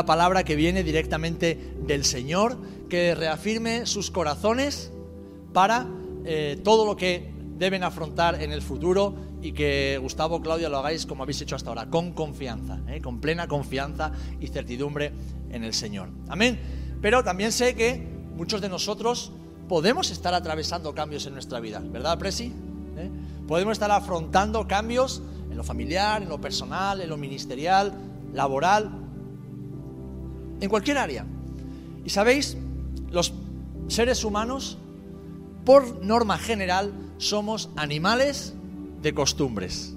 una palabra que viene directamente del Señor, que reafirme sus corazones para eh, todo lo que deben afrontar en el futuro y que Gustavo, Claudia, lo hagáis como habéis hecho hasta ahora, con confianza, ¿eh? con plena confianza y certidumbre en el Señor. Amén. Pero también sé que muchos de nosotros podemos estar atravesando cambios en nuestra vida, ¿verdad, Presi? ¿Eh? Podemos estar afrontando cambios en lo familiar, en lo personal, en lo ministerial, laboral, en cualquier área. Y sabéis, los seres humanos, por norma general, somos animales de costumbres.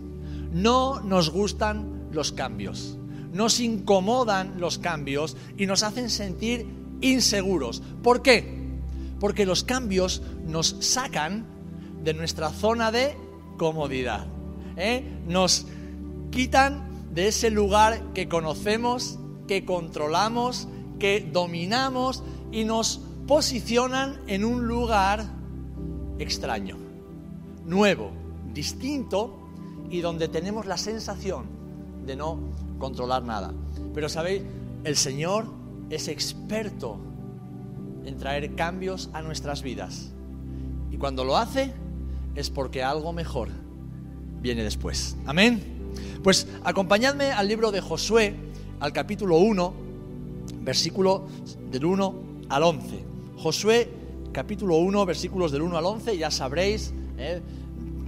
No nos gustan los cambios, nos incomodan los cambios y nos hacen sentir inseguros. ¿Por qué? Porque los cambios nos sacan de nuestra zona de comodidad. ¿eh? Nos quitan de ese lugar que conocemos, que controlamos, que dominamos y nos posicionan en un lugar extraño, nuevo, distinto y donde tenemos la sensación de no controlar nada. Pero sabéis, el Señor es experto en traer cambios a nuestras vidas. Y cuando lo hace es porque algo mejor viene después. Amén. Pues acompañadme al libro de Josué, al capítulo 1, versículo del 1 al 11. Josué, capítulo 1, versículos del 1 al 11, ya sabréis eh,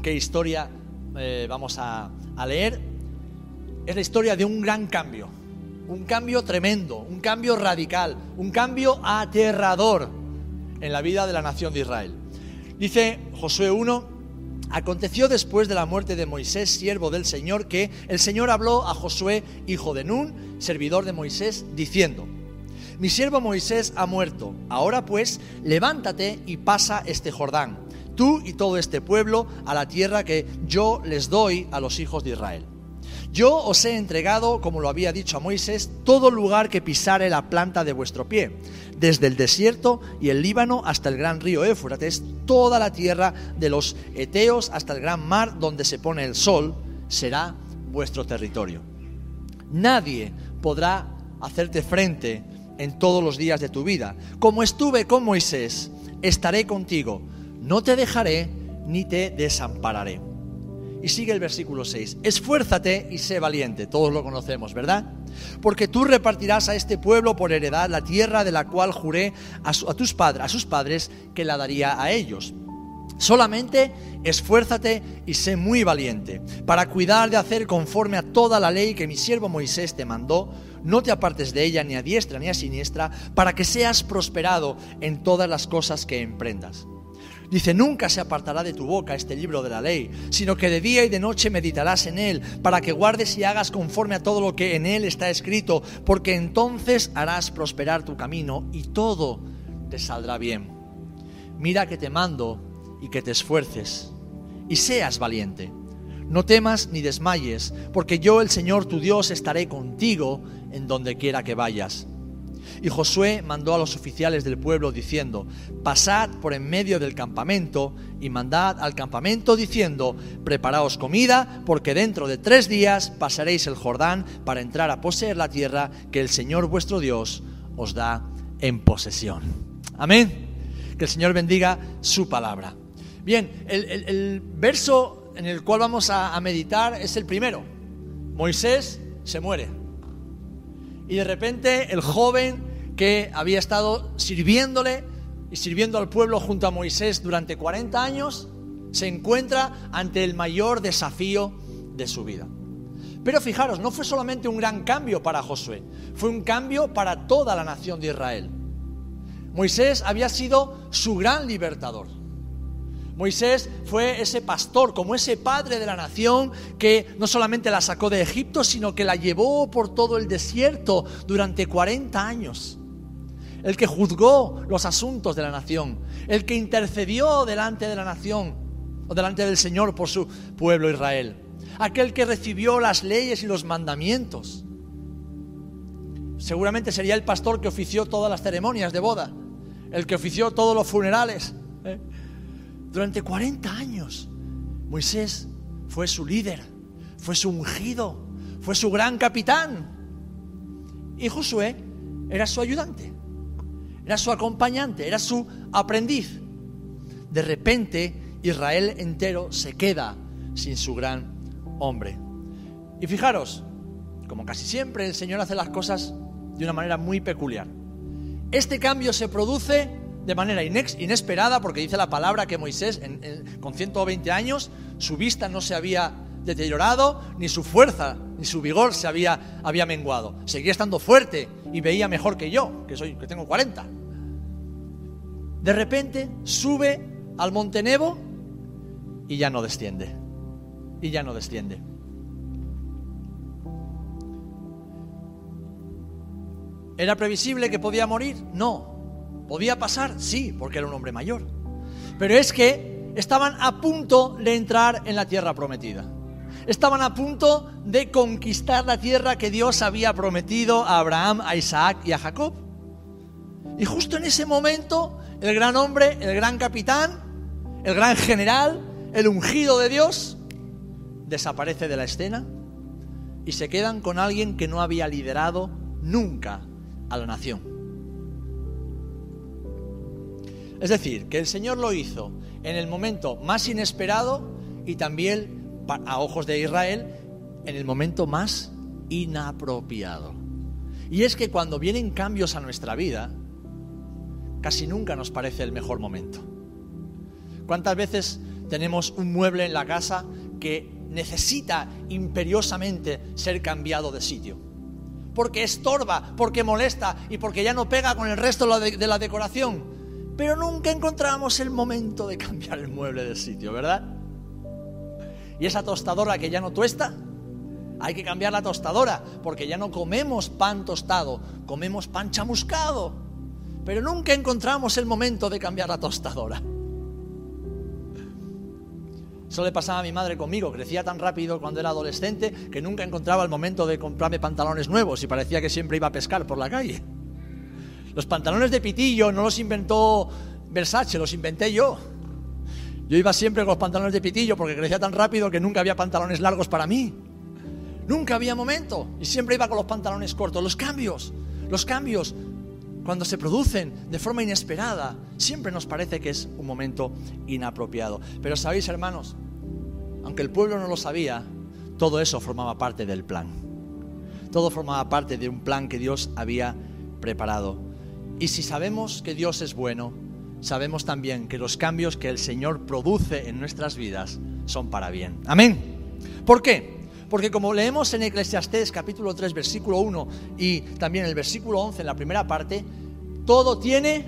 qué historia eh, vamos a, a leer. Es la historia de un gran cambio, un cambio tremendo, un cambio radical, un cambio aterrador en la vida de la nación de Israel. Dice Josué 1, Aconteció después de la muerte de Moisés, siervo del Señor, que el Señor habló a Josué, hijo de Nun, servidor de Moisés, diciendo, Mi siervo Moisés ha muerto, ahora pues, levántate y pasa este Jordán, tú y todo este pueblo, a la tierra que yo les doy a los hijos de Israel. Yo os he entregado, como lo había dicho a Moisés, todo lugar que pisare la planta de vuestro pie, desde el desierto y el Líbano hasta el gran río Éufrates, toda la tierra de los Eteos hasta el gran mar donde se pone el sol, será vuestro territorio. Nadie podrá hacerte frente en todos los días de tu vida. Como estuve con Moisés, estaré contigo, no te dejaré ni te desampararé. Y sigue el versículo 6. Esfuérzate y sé valiente. Todos lo conocemos, ¿verdad? Porque tú repartirás a este pueblo por heredad la tierra de la cual juré a, tus padres, a sus padres que la daría a ellos. Solamente esfuérzate y sé muy valiente para cuidar de hacer conforme a toda la ley que mi siervo Moisés te mandó. No te apartes de ella ni a diestra ni a siniestra, para que seas prosperado en todas las cosas que emprendas. Dice, nunca se apartará de tu boca este libro de la ley, sino que de día y de noche meditarás en él, para que guardes y hagas conforme a todo lo que en él está escrito, porque entonces harás prosperar tu camino y todo te saldrá bien. Mira que te mando y que te esfuerces y seas valiente. No temas ni desmayes, porque yo el Señor tu Dios estaré contigo en donde quiera que vayas. Y Josué mandó a los oficiales del pueblo diciendo, pasad por en medio del campamento y mandad al campamento diciendo, preparaos comida, porque dentro de tres días pasaréis el Jordán para entrar a poseer la tierra que el Señor vuestro Dios os da en posesión. Amén. Que el Señor bendiga su palabra. Bien, el, verso en el cual vamos a meditar es el primero. Moisés se muere. Y de repente el joven que había estado sirviéndole y sirviendo al pueblo junto a Moisés durante 40 años, se encuentra ante el mayor desafío de su vida. Pero fijaros, no fue solamente un gran cambio para Josué, fue un cambio para toda la nación de Israel. Moisés había sido su gran libertador. Moisés fue ese pastor, como ese padre de la nación que no solamente la sacó de Egipto, sino que la llevó por todo el desierto durante 40 años. El que juzgó los asuntos de la nación, el que intercedió delante de la nación o delante del Señor por su pueblo Israel, aquel que recibió las leyes y los mandamientos. Seguramente sería el pastor que ofició todas las ceremonias de boda, el que ofició todos los funerales. ¿eh? Durante 40 años Moisés fue su líder, fue su ungido, fue su gran capitán. Y Josué era su ayudante, era su acompañante, era su aprendiz. De repente Israel entero se queda sin su gran hombre. Y fijaros, como casi siempre, el Señor hace las cosas de una manera muy peculiar. Este cambio se produce de manera inesperada, porque dice la palabra que Moisés, con 120 años, su vista no se había deteriorado, ni su fuerza, ni su vigor se había, había menguado. Seguía estando fuerte y veía mejor que yo, que, soy, que tengo 40. De repente sube al Monte Nebo y ya no desciende. Y ya no desciende. ¿Era previsible que podía morir? No. ¿Podía pasar? Sí, porque era un hombre mayor. Pero es que estaban a punto de entrar en la tierra prometida. Estaban a punto de conquistar la tierra que Dios había prometido a Abraham, a Isaac y a Jacob. Y justo en ese momento, el gran hombre, el gran capitán, el gran general, el ungido de Dios, desaparece de la escena y se quedan con alguien que no había liderado nunca a la nación. Es decir, que el Señor lo hizo en el momento más inesperado y también a ojos de Israel en el momento más inapropiado. Y es que cuando vienen cambios a nuestra vida, casi nunca nos parece el mejor momento. ¿Cuántas veces tenemos un mueble en la casa que necesita imperiosamente ser cambiado de sitio? porque estorba, porque molesta y porque ya no pega con el resto de la decoración. Pero nunca encontramos el momento de cambiar el mueble del sitio, ¿verdad? Y esa tostadora que ya no tuesta, hay que cambiar la tostadora, porque ya no comemos pan tostado, comemos pan chamuscado. Pero nunca encontramos el momento de cambiar la tostadora. Eso le pasaba a mi madre conmigo, crecía tan rápido cuando era adolescente que nunca encontraba el momento de comprarme pantalones nuevos y parecía que siempre iba a pescar por la calle. Los pantalones de pitillo no los inventó Versace, los inventé yo. Yo iba siempre con los pantalones de pitillo porque crecía tan rápido que nunca había pantalones largos para mí. Nunca había momento y siempre iba con los pantalones cortos. Los cambios, los cambios, cuando se producen de forma inesperada, siempre nos parece que es un momento inapropiado. Pero sabéis, hermanos, aunque el pueblo no lo sabía, todo eso formaba parte del plan. Todo formaba parte de un plan que Dios había preparado. Y si sabemos que Dios es bueno, sabemos también que los cambios que el Señor produce en nuestras vidas son para bien. Amén. ¿Por qué? Porque como leemos en Eclesiastés capítulo 3 versículo 1 y también el versículo 11 en la primera parte, todo tiene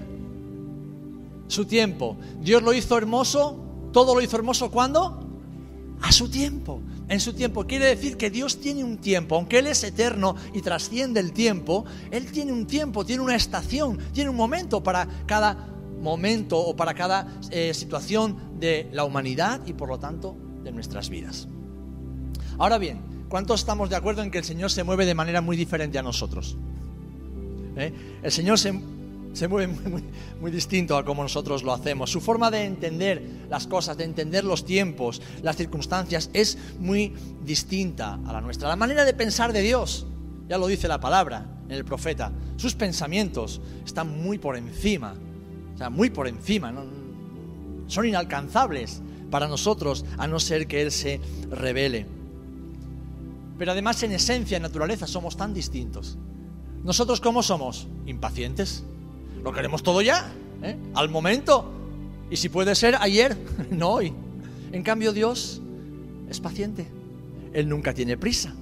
su tiempo. Dios lo hizo hermoso, todo lo hizo hermoso cuando? A su tiempo, en su tiempo. Quiere decir que Dios tiene un tiempo, aunque Él es eterno y trasciende el tiempo, Él tiene un tiempo, tiene una estación, tiene un momento para cada momento o para cada eh, situación de la humanidad y por lo tanto de nuestras vidas. Ahora bien, ¿cuántos estamos de acuerdo en que el Señor se mueve de manera muy diferente a nosotros? ¿Eh? El Señor se, se mueve muy, distinto a como nosotros lo hacemos. Su forma de entender las cosas, de entender los tiempos, las circunstancias, es muy distinta a la nuestra. La manera de pensar de Dios, ya lo dice la palabra en el profeta, sus pensamientos están muy por encima, o sea, muy por encima, son inalcanzables para nosotros a no ser que Él se revele. Pero además en esencia, en naturaleza, somos tan distintos. Nosotros cómo somos? Impacientes. Lo queremos todo ya, ¿eh? al momento. Y si puede ser ayer, no hoy. En cambio Dios es paciente. Él nunca tiene prisa.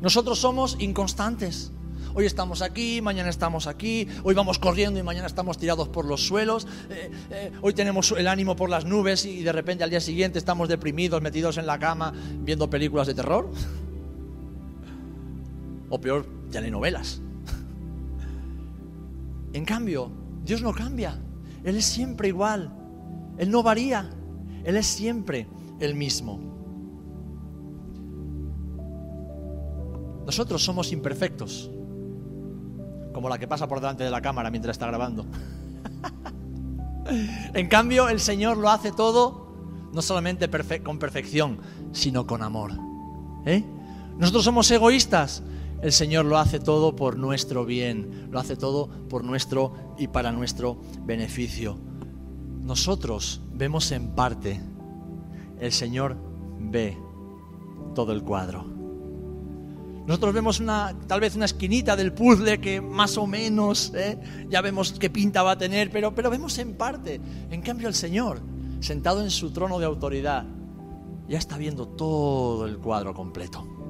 Nosotros somos inconstantes. Hoy estamos aquí, mañana estamos aquí, hoy vamos corriendo y mañana estamos tirados por los suelos, eh, eh, hoy tenemos el ánimo por las nubes y de repente al día siguiente estamos deprimidos, metidos en la cama, viendo películas de terror. O peor, telenovelas. En cambio, Dios no cambia. Él es siempre igual. Él no varía. Él es siempre el mismo. Nosotros somos imperfectos, como la que pasa por delante de la cámara mientras está grabando. en cambio, el Señor lo hace todo no solamente con perfección, sino con amor. ¿Eh? Nosotros somos egoístas el Señor lo hace todo por nuestro bien, lo hace todo por nuestro y para nuestro beneficio. Nosotros vemos en parte, el Señor ve todo el cuadro. Nosotros vemos una, tal vez una esquinita del puzzle que más o menos ¿eh? ya vemos qué pinta va a tener, pero, pero vemos en parte. En cambio el Señor, sentado en su trono de autoridad, ya está viendo todo el cuadro completo.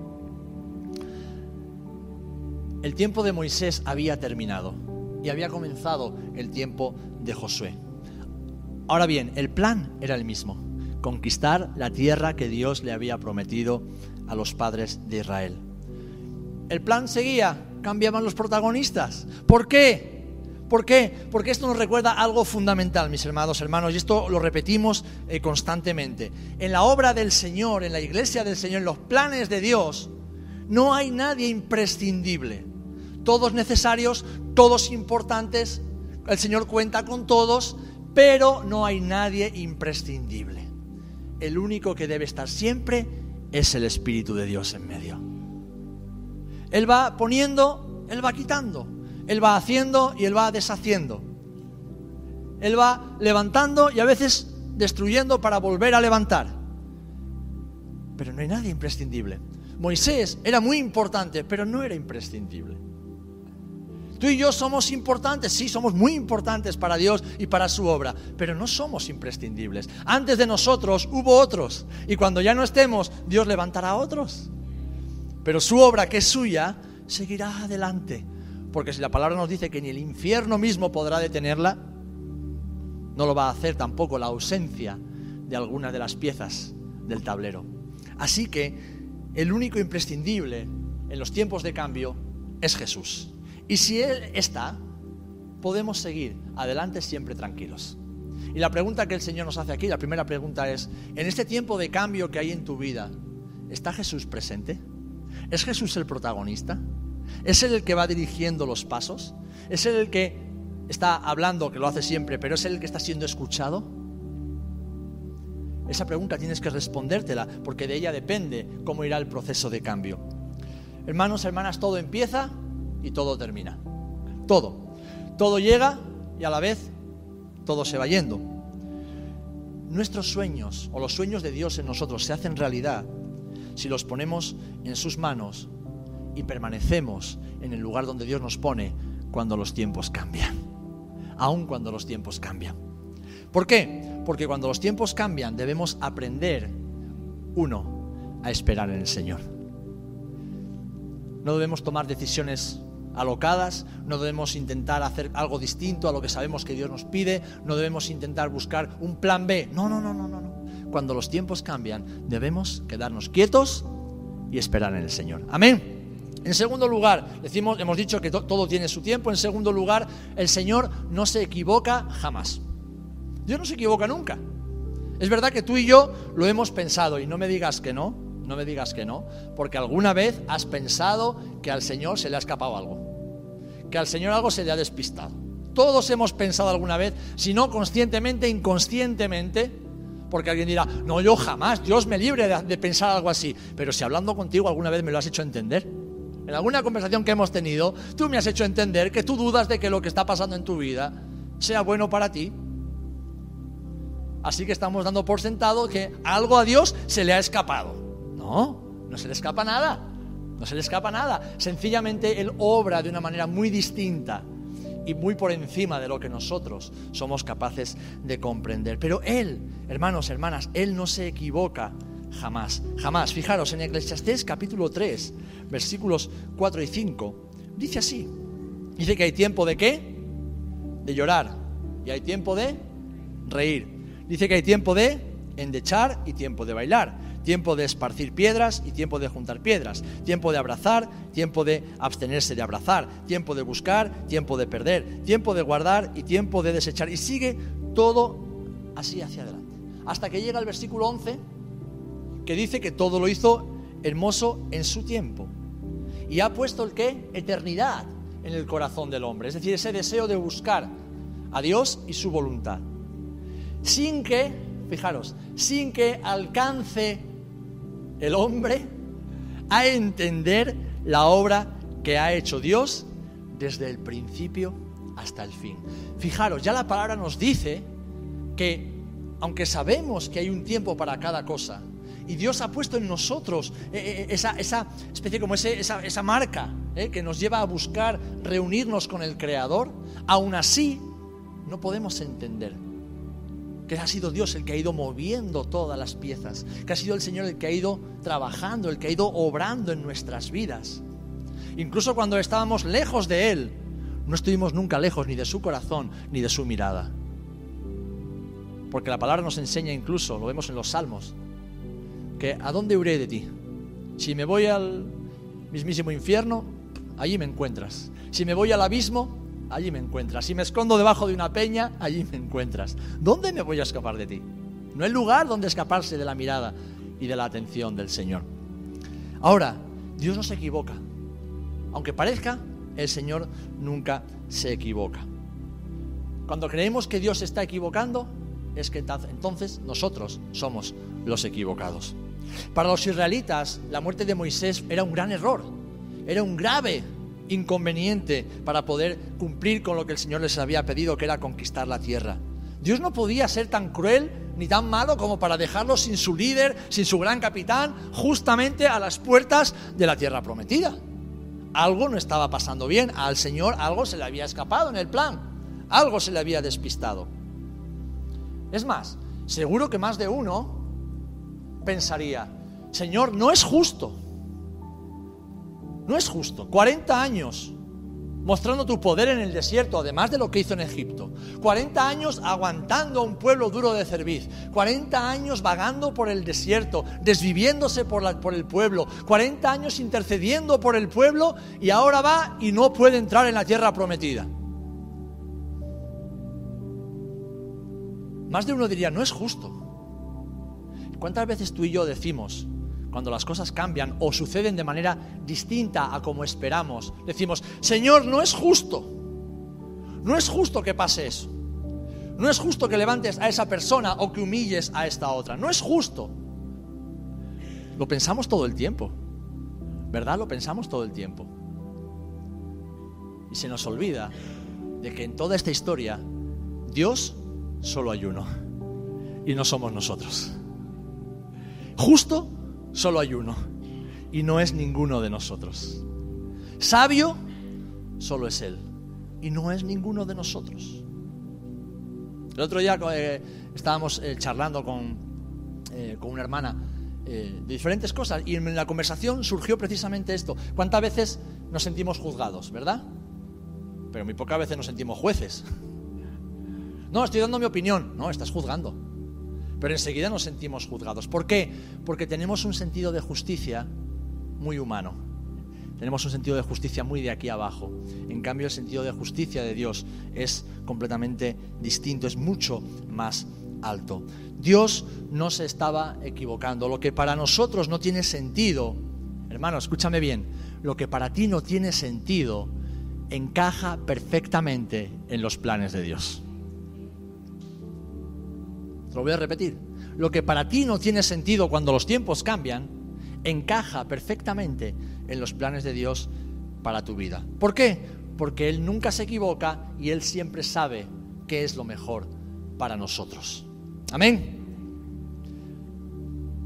El tiempo de Moisés había terminado y había comenzado el tiempo de Josué. Ahora bien, el plan era el mismo, conquistar la tierra que Dios le había prometido a los padres de Israel. El plan seguía, cambiaban los protagonistas. ¿Por qué? ¿Por qué? Porque esto nos recuerda algo fundamental, mis hermanos, hermanos, y esto lo repetimos eh, constantemente. En la obra del Señor, en la iglesia del Señor, en los planes de Dios, no hay nadie imprescindible todos necesarios, todos importantes, el Señor cuenta con todos, pero no hay nadie imprescindible. El único que debe estar siempre es el Espíritu de Dios en medio. Él va poniendo, Él va quitando, Él va haciendo y Él va deshaciendo. Él va levantando y a veces destruyendo para volver a levantar. Pero no hay nadie imprescindible. Moisés era muy importante, pero no era imprescindible. Tú y yo somos importantes, sí, somos muy importantes para Dios y para su obra, pero no somos imprescindibles. Antes de nosotros hubo otros y cuando ya no estemos, Dios levantará a otros. Pero su obra, que es suya, seguirá adelante. Porque si la palabra nos dice que ni el infierno mismo podrá detenerla, no lo va a hacer tampoco la ausencia de alguna de las piezas del tablero. Así que el único imprescindible en los tiempos de cambio es Jesús. Y si Él está, podemos seguir adelante siempre tranquilos. Y la pregunta que el Señor nos hace aquí, la primera pregunta es, en este tiempo de cambio que hay en tu vida, ¿está Jesús presente? ¿Es Jesús el protagonista? ¿Es Él el que va dirigiendo los pasos? ¿Es Él el que está hablando, que lo hace siempre, pero es Él el que está siendo escuchado? Esa pregunta tienes que respondértela, porque de ella depende cómo irá el proceso de cambio. Hermanos, hermanas, todo empieza y todo termina. Todo. Todo llega y a la vez todo se va yendo. Nuestros sueños o los sueños de Dios en nosotros se hacen realidad si los ponemos en sus manos y permanecemos en el lugar donde Dios nos pone cuando los tiempos cambian. Aun cuando los tiempos cambian. ¿Por qué? Porque cuando los tiempos cambian debemos aprender, uno, a esperar en el Señor. No debemos tomar decisiones alocadas, no debemos intentar hacer algo distinto a lo que sabemos que Dios nos pide, no debemos intentar buscar un plan B. No, no, no, no, no. Cuando los tiempos cambian, debemos quedarnos quietos y esperar en el Señor. Amén. En segundo lugar, decimos, hemos dicho que todo tiene su tiempo. En segundo lugar, el Señor no se equivoca jamás. Dios no se equivoca nunca. Es verdad que tú y yo lo hemos pensado y no me digas que no, no me digas que no, porque alguna vez has pensado que al Señor se le ha escapado algo, que al Señor algo se le ha despistado. Todos hemos pensado alguna vez, si no conscientemente, inconscientemente, porque alguien dirá, no, yo jamás, Dios me libre de, pensar algo así, pero si hablando contigo alguna vez me lo has hecho entender. En alguna conversación que hemos tenido, tú me has hecho entender que tú dudas de que lo que está pasando en tu vida sea bueno para ti. Así que estamos dando por sentado que algo a Dios se le ha escapado. No, no se le escapa nada. No se le escapa nada. Sencillamente Él obra de una manera muy distinta y muy por encima de lo que nosotros somos capaces de comprender. Pero Él, hermanos, hermanas, Él no se equivoca jamás, jamás. Fijaros, en Eclesiastés capítulo 3, versículos 4 y 5, dice así. Dice que hay tiempo de qué? De llorar. Y hay tiempo de reír. Dice que hay tiempo de endechar y tiempo de bailar tiempo de esparcir piedras y tiempo de juntar piedras, tiempo de abrazar, tiempo de abstenerse de abrazar, tiempo de buscar, tiempo de perder, tiempo de guardar y tiempo de desechar. Y sigue todo así hacia adelante. Hasta que llega el versículo 11, que dice que todo lo hizo hermoso en su tiempo. Y ha puesto el qué? Eternidad en el corazón del hombre. Es decir, ese deseo de buscar a Dios y su voluntad. Sin que, fijaros, sin que alcance el hombre a entender la obra que ha hecho Dios desde el principio hasta el fin. Fijaros, ya la palabra nos dice que aunque sabemos que hay un tiempo para cada cosa, y Dios ha puesto en nosotros eh, eh, esa, especie como esa, marca eh, que nos lleva a buscar reunirnos con el Creador, aún así no podemos entender que ha sido Dios el que ha ido moviendo todas las piezas, que ha sido el Señor el que ha ido trabajando, el que ha ido obrando en nuestras vidas. Incluso cuando estábamos lejos de Él, no estuvimos nunca lejos ni de su corazón ni de su mirada. Porque la palabra nos enseña incluso, lo vemos en los salmos, que ¿a dónde huiré de ti? Si me voy al mismísimo infierno, allí me encuentras. Si me voy al abismo, allí me encuentras. Si me escondo debajo de una peña, allí me encuentras. ¿Dónde me voy a escapar de ti? No hay lugar donde escaparse de la mirada y de la atención del Señor. Ahora, Dios no se equivoca. Aunque parezca, el Señor nunca se equivoca. Cuando creemos que Dios está equivocando, es que entonces nosotros somos los equivocados. Para los israelitas, la muerte de Moisés era un gran error, era un grave inconveniente para poder cumplir con lo que el Señor les había pedido, que era conquistar la tierra. Dios no podía ser tan cruel ni tan malo como para dejarlos sin su líder, sin su gran capitán, justamente a las puertas de la tierra prometida. Algo no estaba pasando bien, al Señor algo se le había escapado en el plan, algo se le había despistado. Es más, seguro que más de uno pensaría, Señor, no es justo, no es justo, 40 años mostrando tu poder en el desierto, además de lo que hizo en Egipto. 40 años aguantando a un pueblo duro de cerviz. 40 años vagando por el desierto, desviviéndose por, por el pueblo. 40 años intercediendo por el pueblo y ahora va y no puede entrar en la tierra prometida. Más de uno diría, no es justo. ¿Cuántas veces tú y yo decimos, cuando las cosas cambian o suceden de manera distinta a como esperamos, decimos, Señor, no es justo. No es justo que pase eso. No es justo que levantes a esa persona o que humilles a esta otra. No es justo. Lo pensamos todo el tiempo. ¿Verdad? Lo pensamos todo el tiempo. Y se nos olvida de que en toda esta historia Dios solo hay uno. Y no somos nosotros. Justo solo hay uno y no es ninguno de nosotros. Sabio solo es Él y no es ninguno de nosotros. El otro día eh, estábamos eh, charlando con, eh, con, una hermana de diferentes cosas y en la conversación surgió precisamente esto. ¿Cuántas veces nos sentimos juzgados, verdad? Pero muy pocas veces nos sentimos jueces. No, estoy dando mi opinión. No, estás juzgando pero enseguida nos sentimos juzgados. ¿Por qué? Porque tenemos un sentido de justicia muy humano. Tenemos un sentido de justicia muy de aquí abajo. En cambio, el sentido de justicia de Dios es completamente distinto, es mucho más alto. Dios no se estaba equivocando. Lo que para nosotros no tiene sentido, hermano, escúchame bien, lo que para ti no tiene sentido encaja perfectamente en los planes de Dios lo voy a repetir. Lo que para ti no tiene sentido cuando los tiempos cambian, encaja perfectamente en los planes de Dios para tu vida. ¿Por qué? Porque Él nunca se equivoca y Él siempre sabe qué es lo mejor para nosotros. Amén.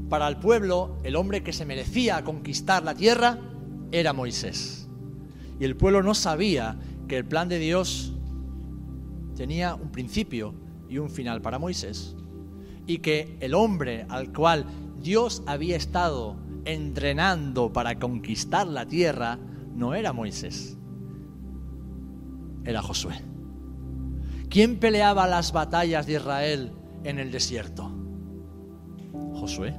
Para el pueblo, el hombre que se merecía conquistar la tierra era Moisés. Y el pueblo no sabía que el plan de Dios tenía un principio y un final para Moisés y que el hombre al cual Dios había estado entrenando para conquistar la tierra no era Moisés, era Josué. ¿Quién peleaba las batallas de Israel en el desierto? Josué.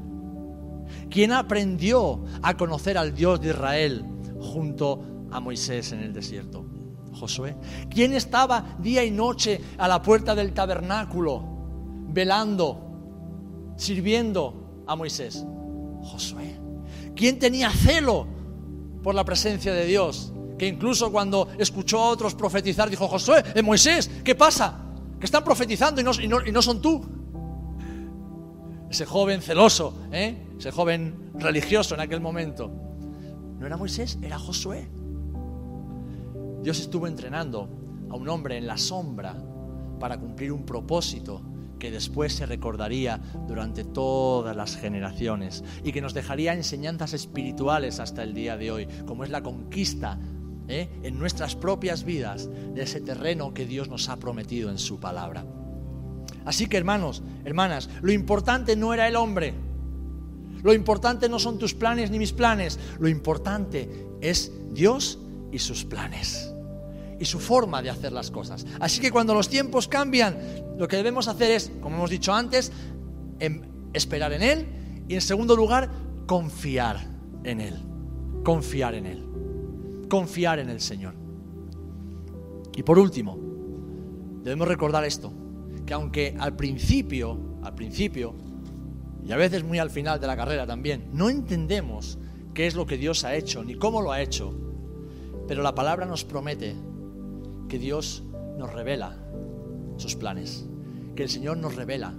¿Quién aprendió a conocer al Dios de Israel junto a Moisés en el desierto? Josué. ¿Quién estaba día y noche a la puerta del tabernáculo velando sirviendo a Moisés? Josué. ¿Quién tenía celo por la presencia de Dios? Que incluso cuando escuchó a otros profetizar, dijo, Josué, eh, Moisés, ¿qué pasa? Que están profetizando y no, son tú. Ese joven celoso, ¿eh? ese joven religioso en aquel momento. No era Moisés, era Josué. Dios estuvo entrenando a un hombre en la sombra para cumplir un propósito que después se recordaría durante todas las generaciones y que nos dejaría enseñanzas espirituales hasta el día de hoy, como es la conquista ¿eh? en nuestras propias vidas de ese terreno que Dios nos ha prometido en su palabra. Así que hermanos, hermanas, lo importante no era el hombre, lo importante no son tus planes ni mis planes, lo importante es Dios y sus planes y su forma de hacer las cosas. Así que cuando los tiempos cambian, lo que debemos hacer es, como hemos dicho antes, em, esperar en Él y en segundo lugar, confiar en Él. Confiar en Él. Confiar en el Señor. Y por último, debemos recordar esto, que aunque al principio, al principio, y a veces muy al final de la carrera también, no entendemos qué es lo que Dios ha hecho ni cómo lo ha hecho, pero la palabra nos promete que Dios nos revela sus planes, que el Señor nos revela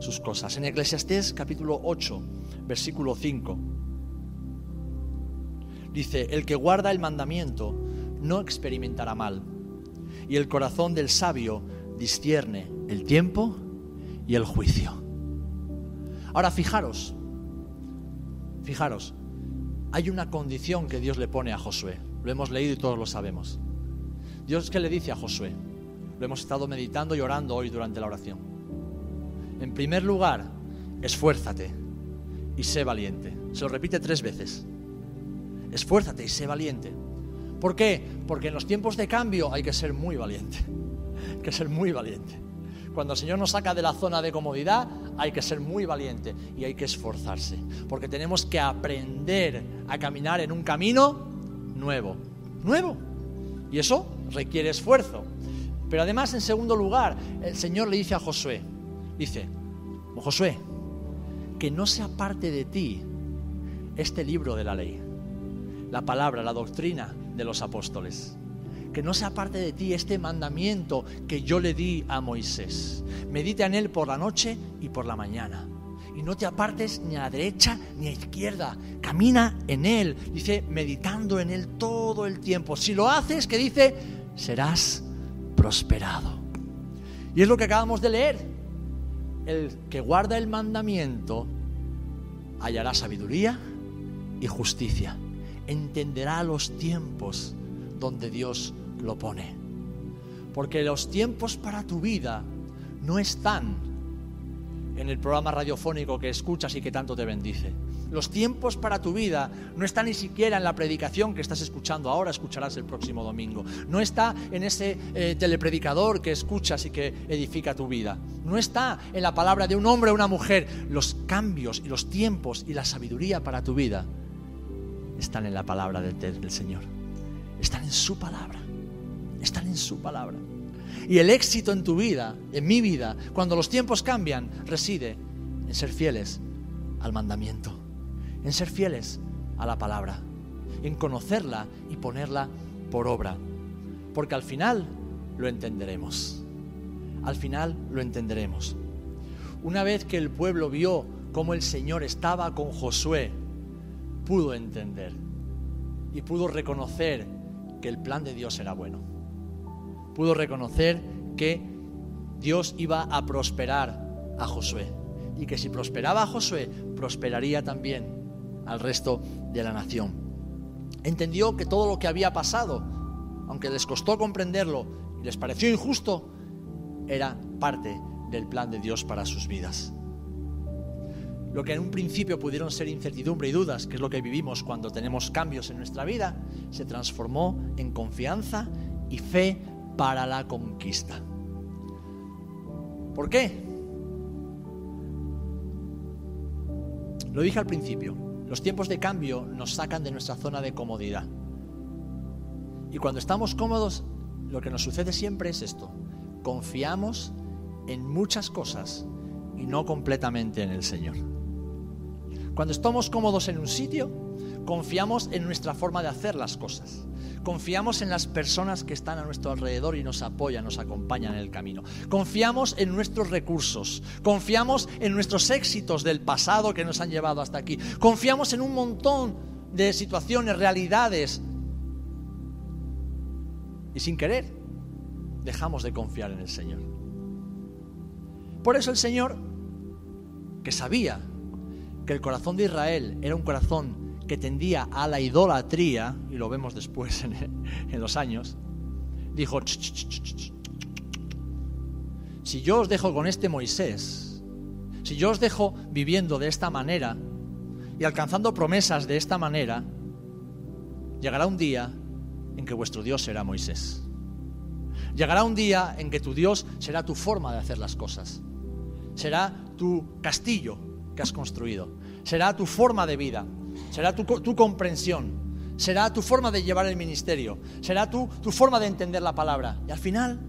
sus cosas. En Eclesiastés capítulo 8, versículo 5, dice, el que guarda el mandamiento no experimentará mal, y el corazón del sabio discierne el tiempo y el juicio. Ahora fijaros, fijaros, hay una condición que Dios le pone a Josué, lo hemos leído y todos lo sabemos. Dios que le dice a Josué, lo hemos estado meditando y orando hoy durante la oración. En primer lugar, esfuérzate y sé valiente. Se lo repite tres veces. Esfuérzate y sé valiente. ¿Por qué? Porque en los tiempos de cambio hay que ser muy valiente. Hay que ser muy valiente. Cuando el Señor nos saca de la zona de comodidad, hay que ser muy valiente y hay que esforzarse. Porque tenemos que aprender a caminar en un camino nuevo. Nuevo. Y eso requiere esfuerzo. Pero además, en segundo lugar, el Señor le dice a Josué, dice, Josué, que no se aparte de ti este libro de la ley, la palabra, la doctrina de los apóstoles. Que no se aparte de ti este mandamiento que yo le di a Moisés. Medita en él por la noche y por la mañana. Y no te apartes ni a la derecha ni a la izquierda. Camina en él. Dice, meditando en él todo el tiempo. Si lo haces, que dice, serás prosperado. Y es lo que acabamos de leer. El que guarda el mandamiento hallará sabiduría y justicia. Entenderá los tiempos donde Dios lo pone. Porque los tiempos para tu vida no están en el programa radiofónico que escuchas y que tanto te bendice. Los tiempos para tu vida no están ni siquiera en la predicación que estás escuchando ahora, escucharás el próximo domingo. No está en ese eh, telepredicador que escuchas y que edifica tu vida. No está en la palabra de un hombre o una mujer. Los cambios y los tiempos y la sabiduría para tu vida están en la palabra del, del Señor. Están en su palabra. Están en su palabra. Y el éxito en tu vida, en mi vida, cuando los tiempos cambian, reside en ser fieles al mandamiento, en ser fieles a la palabra, en conocerla y ponerla por obra. Porque al final lo entenderemos. Al final lo entenderemos. Una vez que el pueblo vio cómo el Señor estaba con Josué, pudo entender y pudo reconocer que el plan de Dios era bueno pudo reconocer que Dios iba a prosperar a Josué y que si prosperaba a Josué, prosperaría también al resto de la nación. Entendió que todo lo que había pasado, aunque les costó comprenderlo y les pareció injusto, era parte del plan de Dios para sus vidas. Lo que en un principio pudieron ser incertidumbre y dudas, que es lo que vivimos cuando tenemos cambios en nuestra vida, se transformó en confianza y fe para la conquista. ¿Por qué? Lo dije al principio, los tiempos de cambio nos sacan de nuestra zona de comodidad. Y cuando estamos cómodos, lo que nos sucede siempre es esto. Confiamos en muchas cosas y no completamente en el Señor. Cuando estamos cómodos en un sitio, confiamos en nuestra forma de hacer las cosas. Confiamos en las personas que están a nuestro alrededor y nos apoyan, nos acompañan en el camino. Confiamos en nuestros recursos. Confiamos en nuestros éxitos del pasado que nos han llevado hasta aquí. Confiamos en un montón de situaciones, realidades. y sin querer dejamos de confiar en el Señor. Por eso el Señor, que sabía que el corazón de Israel era un corazón que tendía a la idolatría, y lo vemos después en, los años, dijo, si yo os dejo con este Moisés, si yo os dejo viviendo de esta manera y alcanzando promesas de esta manera, llegará un día en que vuestro Dios será Moisés. Llegará un día en que tu Dios será tu forma de hacer las cosas. Será tu castillo que has construido. Será tu forma de vida. Será tu, comprensión. Será tu forma de llevar el ministerio. Será tu, tu forma de entender la palabra. Y al final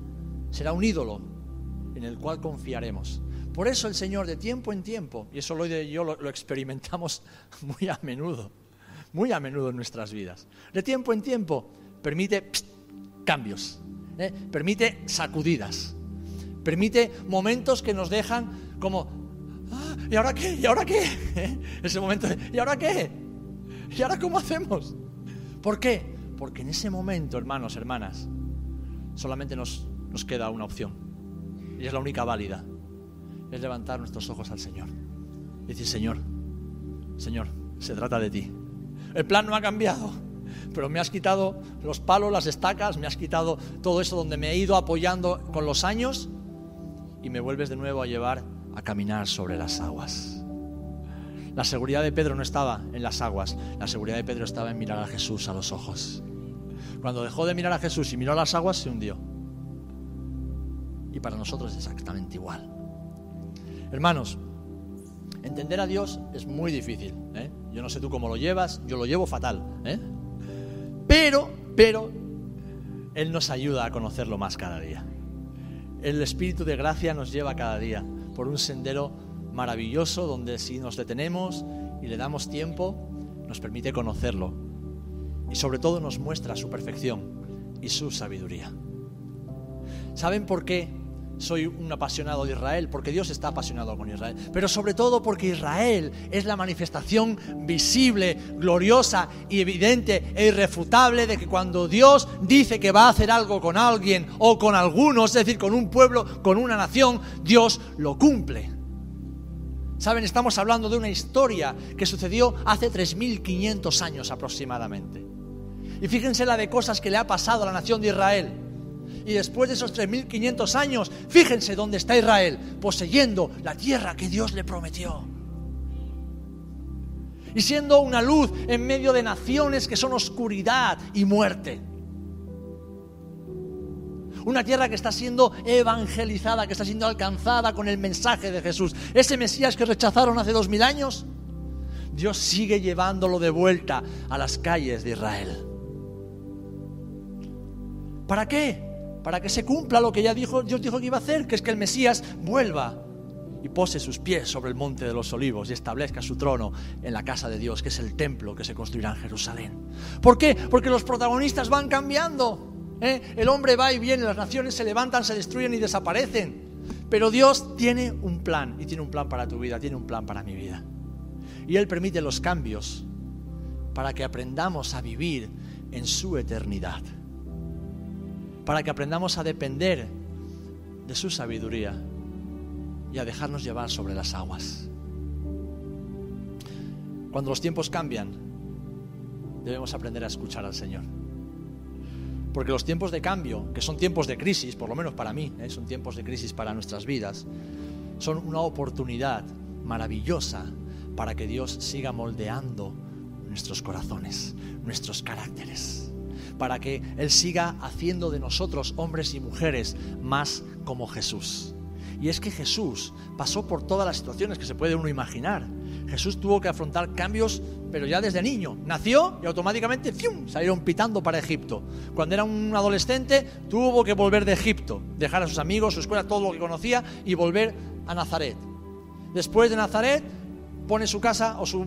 será un ídolo en el cual confiaremos. Por eso el Señor de tiempo en tiempo, y eso lo, yo lo, lo experimentamos muy a menudo, muy a menudo en nuestras vidas, de tiempo en tiempo permite cambios, ¿eh? permite sacudidas, permite momentos que nos dejan como, ah, ¿y ahora qué? ¿Y ahora qué? ¿Eh? Ese momento de, ¿y ahora qué? ¿Y ahora cómo hacemos? ¿Por qué? Porque en ese momento, hermanos, hermanas, solamente nos, nos queda una opción, y es la única válida, es levantar nuestros ojos al Señor. Y decir, Señor, Señor, se trata de ti. El plan no ha cambiado pero me has quitado los palos, las estacas, me has quitado todo eso donde me he ido apoyando con los años y me vuelves de nuevo a llevar a caminar sobre las aguas. La seguridad de Pedro no estaba en las aguas, la seguridad de Pedro estaba en mirar a Jesús a los ojos. Cuando dejó de mirar a Jesús y miró a las aguas, se hundió. Y para nosotros es exactamente igual. Hermanos, entender a Dios es muy difícil. ¿eh? Yo no sé tú cómo lo llevas, yo lo llevo fatal. ¿eh? Pero, pero, Él nos ayuda a conocerlo más cada día. El Espíritu de gracia nos lleva cada día por un sendero maravilloso donde si nos detenemos y le damos tiempo, nos permite conocerlo. Y sobre todo nos muestra su perfección y su sabiduría. ¿Saben por qué soy un apasionado de Israel, porque Dios está apasionado con Israel, pero sobre todo porque Israel es la manifestación visible, gloriosa y evidente e irrefutable de que cuando Dios dice que va a hacer algo con alguien o con algunos, es decir, con un pueblo, con una nación, Dios lo cumple. Saben, estamos hablando de una historia que sucedió hace 3.500 años aproximadamente. Y fíjense la de cosas que le ha pasado a la nación de Israel y después de esos 3.500 años, fíjense dónde está Israel, poseyendo la tierra que Dios le prometió. Y siendo una luz en medio de naciones que son oscuridad y muerte. Una tierra que está siendo evangelizada, que está siendo alcanzada con el mensaje de Jesús. Ese Mesías que rechazaron hace dos mil años, Dios sigue llevándolo de vuelta a las calles de Israel. ¿Para qué? para que se cumpla lo que ya dijo, Dios dijo que iba a hacer, que es que el Mesías vuelva y pose sus pies sobre el monte de los olivos y establezca su trono en la casa de Dios, que es el templo que se construirá en Jerusalén. ¿Por qué? Porque los protagonistas van cambiando. ¿Eh? El hombre va y viene, las naciones se levantan, se destruyen y desaparecen. Pero Dios tiene un plan y tiene un plan para tu vida, tiene un plan para mi vida. Y Él permite los cambios para que aprendamos a vivir en su eternidad para que aprendamos a depender de su sabiduría y a dejarnos llevar sobre las aguas. Cuando los tiempos cambian, debemos aprender a escuchar al Señor. Porque los tiempos de cambio, que son tiempos de crisis, por lo menos para mí, ¿eh? son tiempos de crisis para nuestras vidas, son una oportunidad maravillosa para que Dios siga moldeando nuestros corazones, nuestros caracteres para que Él siga haciendo de nosotros hombres y mujeres más como Jesús. Y es que Jesús pasó por todas las situaciones que se puede uno imaginar. Jesús tuvo que afrontar cambios, pero ya desde niño. Nació y automáticamente salieron pitando para Egipto. Cuando era un adolescente, tuvo que volver de Egipto, dejar a sus amigos, su escuela, todo lo que conocía y volver a Nazaret. Después de Nazaret, pone su casa o su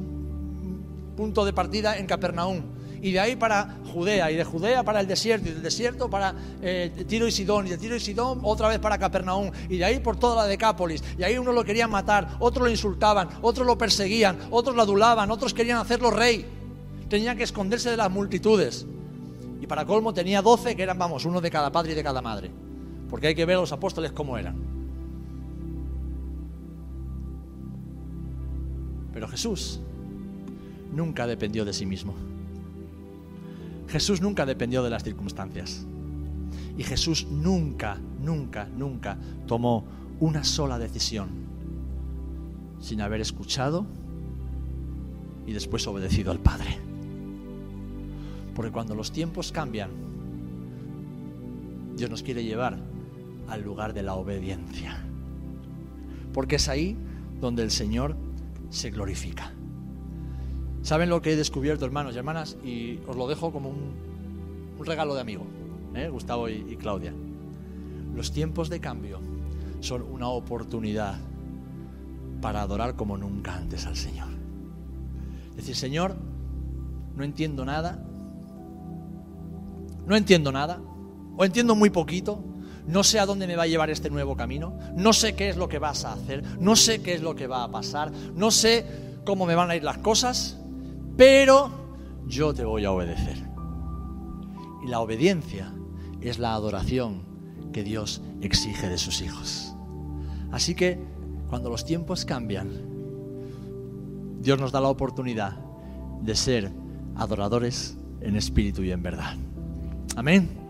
punto de partida en Capernaum y de ahí para Judea, y de Judea para el desierto, y del desierto para eh, Tiro y Sidón, y de Tiro y Sidón otra vez para Capernaum, y de ahí por toda la Decápolis, y ahí uno lo querían matar, otros lo insultaban, otros lo perseguían, otros lo adulaban, otros querían hacerlo rey, tenía que esconderse de las multitudes. Y para colmo tenía doce que eran, vamos, uno de cada padre y de cada madre. Porque hay que ver a los apóstoles cómo eran. Pero Jesús nunca dependió de sí mismo. Jesús nunca dependió de las circunstancias. Y Jesús nunca, nunca, nunca tomó una sola decisión sin haber escuchado y después obedecido al Padre. Porque cuando los tiempos cambian, Dios nos quiere llevar al lugar de la obediencia. Porque es ahí donde el Señor se glorifica. ¿Saben lo que he descubierto, hermanos y hermanas? Y os lo dejo como un, regalo de amigo, ¿eh? Gustavo y Claudia. Los tiempos de cambio son una oportunidad para adorar como nunca antes al Señor. Decir, Señor, no entiendo nada, no entiendo nada, o entiendo muy poquito, no sé a dónde me va a llevar este nuevo camino, no sé qué es lo que vas a hacer, no sé qué es lo que va a pasar, no sé cómo me van a ir las cosas, pero yo te voy a obedecer. Y la obediencia es la adoración que Dios exige de sus hijos. Así que cuando los tiempos cambian, Dios nos da la oportunidad de ser adoradores en espíritu y en verdad. Amén.